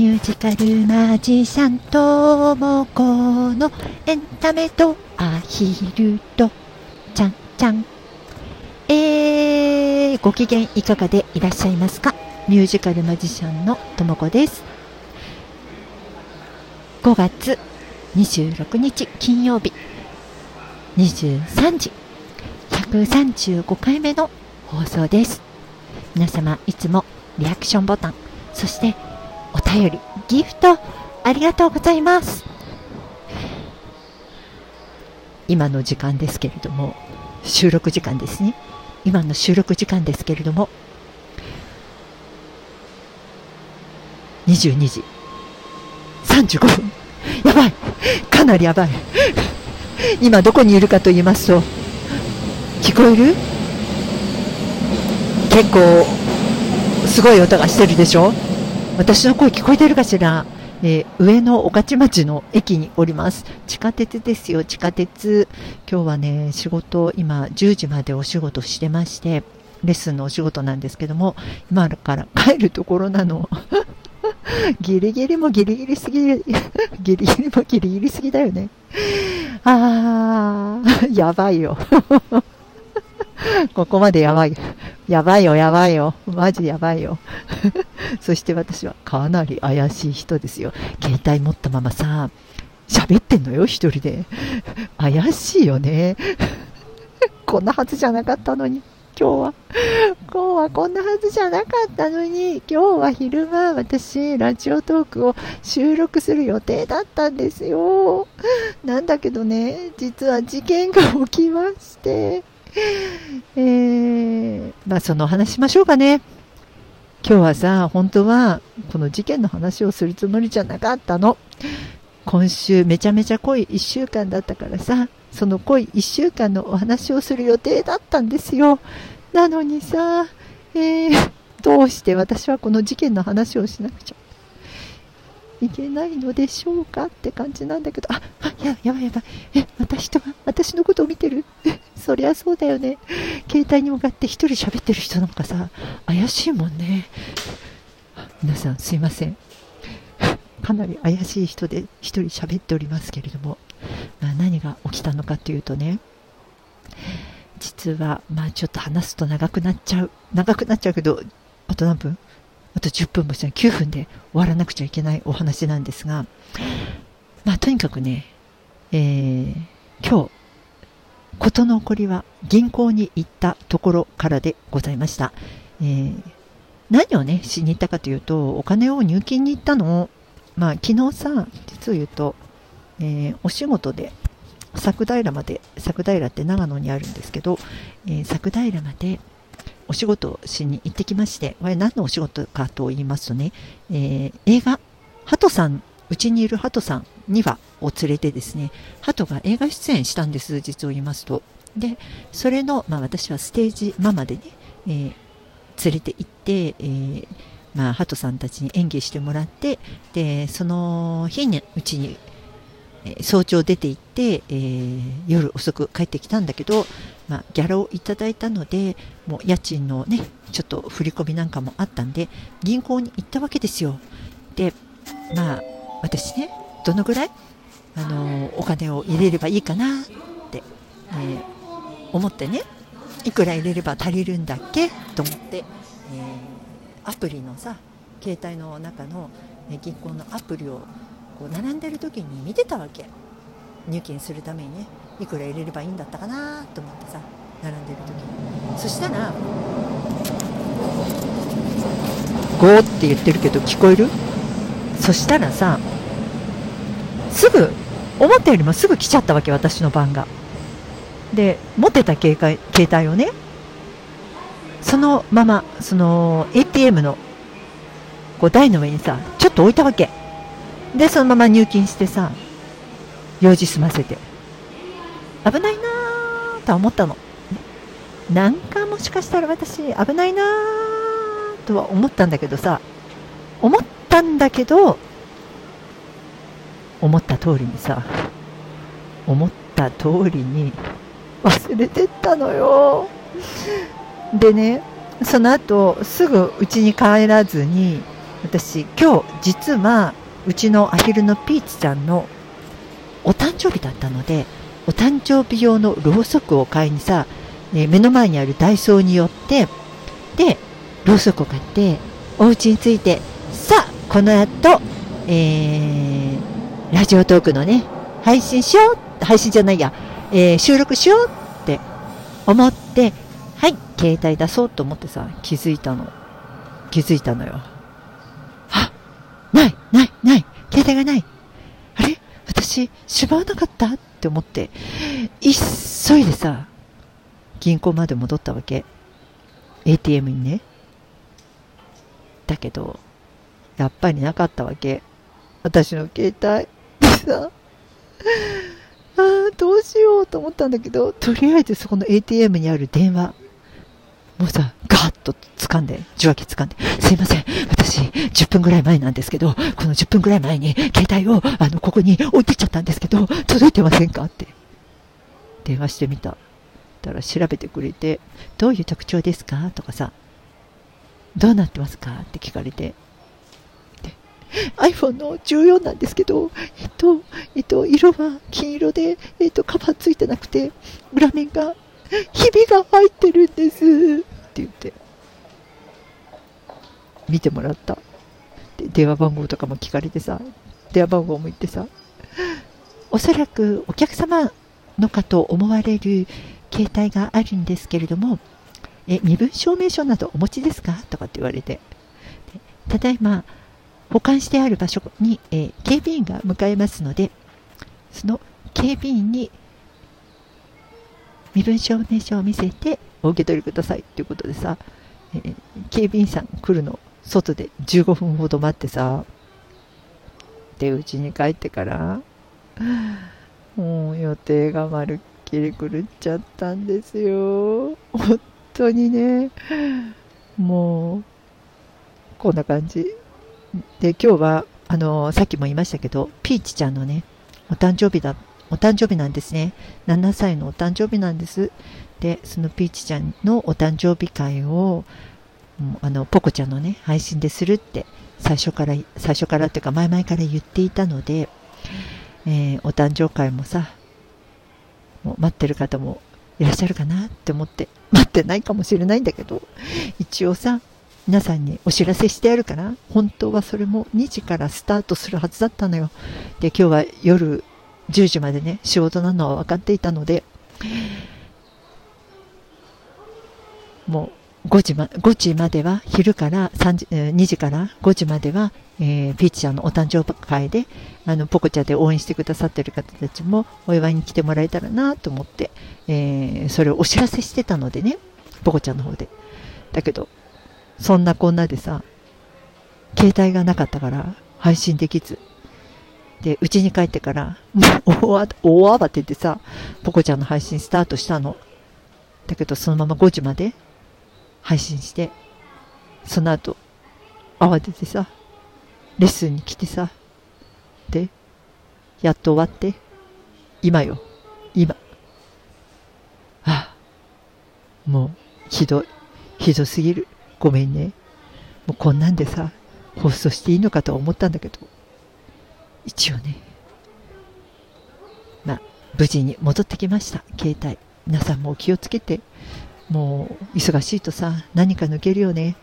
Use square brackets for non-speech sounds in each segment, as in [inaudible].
ミュージカルマジシャンともこのエンタメとアヒルとちゃんちゃん。えー、ご機嫌いかがでいらっしゃいますか？ミュージカルマジシャンのともこです。5月26日金曜日23時135回目の放送です。皆様いつもリアクションボタン、そしてお便り、ギフト、ありがとうございます。今の時間ですけれども、収録時間ですね。今の収録時間ですけれども、22時35分。やばいかなりやばい今どこにいるかと言いますと、聞こえる？結構、すごい音がしてるでしょ？私の声聞こえてるかしら、えー、上野御徒町の駅におります。地下鉄ですよ、地下鉄。今日はね、仕事、今10時までお仕事してまして、レッスンのお仕事なんですけども、今から [laughs] 帰るところなの。[laughs] ギリギリもギリギリすぎ、[laughs] ギリギリもギリギリすぎだよね。あー、やばいよ。ここまでやばい。やばいよ、やばいよ。マジやばいよ。[laughs] そして私はかなり怪しい人ですよ。携帯持ったままさ、喋ってんのよ、一人で。怪しいよね。こんなはずじゃなかったのに。今日は。今日はこんなはずじゃなかったのに、今日は昼間私、ラジオトークを収録する予定だったんですよ。なんだけどね、実は事件が起きまして、えー、まあその話しましょうかね。今日はさ、本当はこの事件の話をするつもりじゃなかったの。今週めちゃめちゃ濃い1週間だったからさ、その濃い1週間のお話をする予定だったんですよ。なのにさ、えー、どうして私はこの事件の話をしなくちゃいけないのでしょうかって感じなんだけど、あ、あややばいやばい。え、私とは、私のことを見てる？[laughs] そりゃそうだよね。携帯に向かって一人喋ってる人なんかさ、怪しいもんね。皆さんすいません。[laughs] かなり怪しい人で一人喋っておりますけれども、まあ、何が起きたのかというとね、実は、まあちょっと話すと長くなっちゃう。長くなっちゃうけど、あと何分？あと10分もしない9分で終わらなくちゃいけないお話なんですが、まあとにかくね、えー、今日、事の起こりは銀行に行ったところからでございました。えー、何をね、しに行ったかというと、お金を入金に行ったのを、まあ昨日さ、実を言うと、えー、お仕事で佐久平まで、佐久平って長野にあるんですけど、えー、佐久平までお仕事をしに行ってきまして、これ何のお仕事かと言いますとね、えー、映画、ハトさん、うちにいるハトさん2羽を連れてですね、ハトが映画出演したんです、実を言いますと。で、それの、まあ私はステージママでね、えー、連れて行って、えー、まあ、ハトさんたちに演技してもらって、で、その日にうちにえ早朝出て行って、えー、夜遅く帰ってきたんだけど、まあ、ギャラをいただいたのでもう家賃のねちょっと振り込みなんかもあったんで銀行に行ったわけですよでまあ私ねどのぐらいあのお金を入れればいいかなって、えー、思ってねいくら入れれば足りるんだっけと思って、えー、アプリのさ携帯の中の、ね、銀行のアプリをこう並んでる時に見てたわけ。入金するためにねいくら入れればいいんだったかなと思ってさ並んでる時に。そしたら「ゴー」って言ってるけど聞こえる？そしたらさすぐ思ったよりもすぐ来ちゃったわけ私の番がで持ってた携帯携帯をねそのままその ATM のこう台の上にさちょっと置いたわけで、そのまま入金してさ、用事済ませて。危ないなーとは思ったの。なんかもしかしたら私危ないなーとは思ったんだけどさ、思ったんだけど、思った通りにさ、思った通りに忘れてったのよ。でね、その後すぐ家に帰らずに、私今日実はうちのアヒルのピーチちゃんのお誕生日だったのでお誕生日用のろうそくを買いにさ、え目の前にあるダイソーによってでろうそくを買ってお家に着いてさあこの後、えー、ラジオトークのね配信しよう配信じゃないや、えー、収録しようって思ってはい携帯出そうと思ってさ気づいたの。気づいたのよ。あないないない携帯がない。あれ？私しまわなかった？って思って。急いでさ銀行まで戻ったわけ。ATM にね。だけどやっぱりなかったわけ。私の携帯。さああどうしようと思ったんだけどとりあえずそこの ATM にある電話。もうさ、ガーッと掴んで、受話器掴んで、すいません、私、10分ぐらい前なんですけど、この10分ぐらい前に、携帯を、あの、ここに置いてっちゃったんですけど、届いてませんかって、電話してみた。たら調べてくれて、どういう特徴ですか？とかさ、どうなってますか？って聞かれて、iPhone の14なんですけど、えっと、えっと、色は金色で、えっと、カバーついてなくて、裏面がひびが入ってるんです。って言って、見てもらった。で電話番号とかも聞かれてさ、電話番号も言ってさ、おそらくお客様のかと思われる携帯があるんですけれども、え身分証明書などお持ちですか？とかって言われて、ただいま保管してある場所に、えー、警備員が向かいますので、その警備員に身分証明書を見せてお受け取りくださいっていうことでさ、えー、警備員さん来るの外で15分ほど待ってさでうちに帰ってからもう予定がまるっきり狂っちゃったんですよ。本当にね。もうこんな感じ。で今日はあのさっきも言いましたけどピーチちゃんのねお誕生日だお誕生日なんですね。7歳のお誕生日なんです。で、そのピーチちゃんのお誕生日会を、あの、ポコちゃんのね、配信でするって、最初から、最初からっていうか前々から言っていたので、えー、お誕生会もさ、もう待ってる方もいらっしゃるかなって思って、待ってないかもしれないんだけど、一応さ、皆さんにお知らせしてあるから、本当はそれも2時からスタートするはずだったのよ。で、今日は夜10時までね、仕事なのは分かっていたので、もう5時ま ,5 時までは昼から3時、2時から5時までは、えー、ピーチちゃんのお誕生会であのポコちゃで応援してくださってる方たちもお祝いに来てもらえたらなと思って、えー、それをお知らせしてたのでねポコちゃんの方でだけどそんなこんなでさ携帯がなかったから配信できずで、家に帰ってから、もう大慌ててさ、ポコちゃんの配信スタートしたの。だけど、そのまま5時まで配信して、その後、慌ててさ、レッスンに来てさ、で、やっと終わって、今よ、今。ああ、もう、ひどい。ひどすぎる。ごめんね。もうこんなんでさ、放送していいのかと思ったんだけど。一応ね、まあ、無事に戻ってきました、携帯。皆さんも気をつけて、もう忙しいとさ、何か抜けるよね。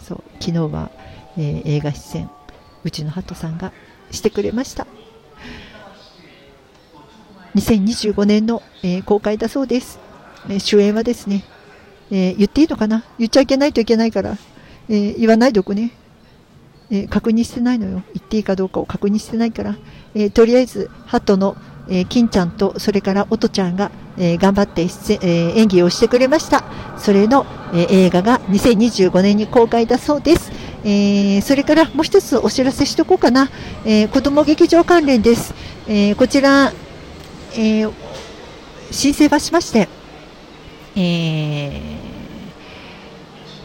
そう、昨日は、えー、映画出演、うちのハトさんがしてくれました。2025年の、えー、公開だそうです。えー、主演はですね、え言っていいのかな？言っちゃいけないといけないから、え言わないでおくね。えー、確認してないのよ。言っていいかどうかを確認してないから、え、とりあえず、ハトの、え、金ちゃんと、それから音ちゃんが、え頑張って出演、え演技をしてくれました。それの、え映画が2025年に公開だそうです。えそれからもう一つお知らせしておこうかな。え子供劇場関連です。えこちら、え申請はしまして、えー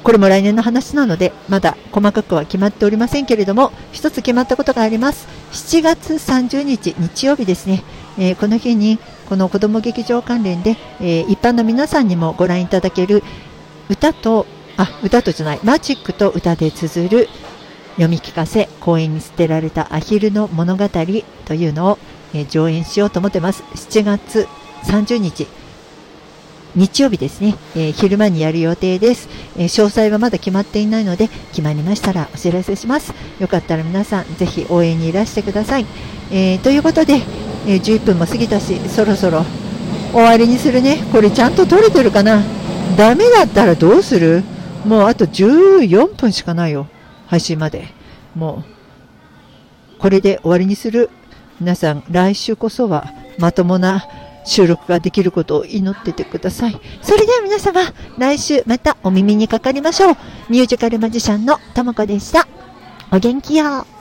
これも来年の話なので、まだ細かくは決まっておりませんけれども、一つ決まったことがあります。7月30日日曜日ですね、えー、この日に、この子ども劇場関連で、えー、一般の皆さんにもご覧いただける歌と、あ、歌とじゃない、マジックと歌で綴る読み聞かせ、公園に捨てられたアヒルの物語というのを、えー、上演しようと思ってます。7月30日、日曜日ですね、えー、昼間にやる予定です、えー、詳細はまだ決まっていないので、決まりましたらお知らせします。よかったら皆さん、ぜひ応援にいらしてください。えー、ということで、え11分も過ぎたし、そろそろ終わりにするね。これちゃんと撮れてるかな？ダメだったらどうする？もうあと14分しかないよ。配信まで。もう、これで終わりにする。皆さん、来週こそはまともな収録ができることを祈っててください。それでは皆様、来週またお耳にかかりましょう。ミュージカルマジシャンのともこでした。お元気よ。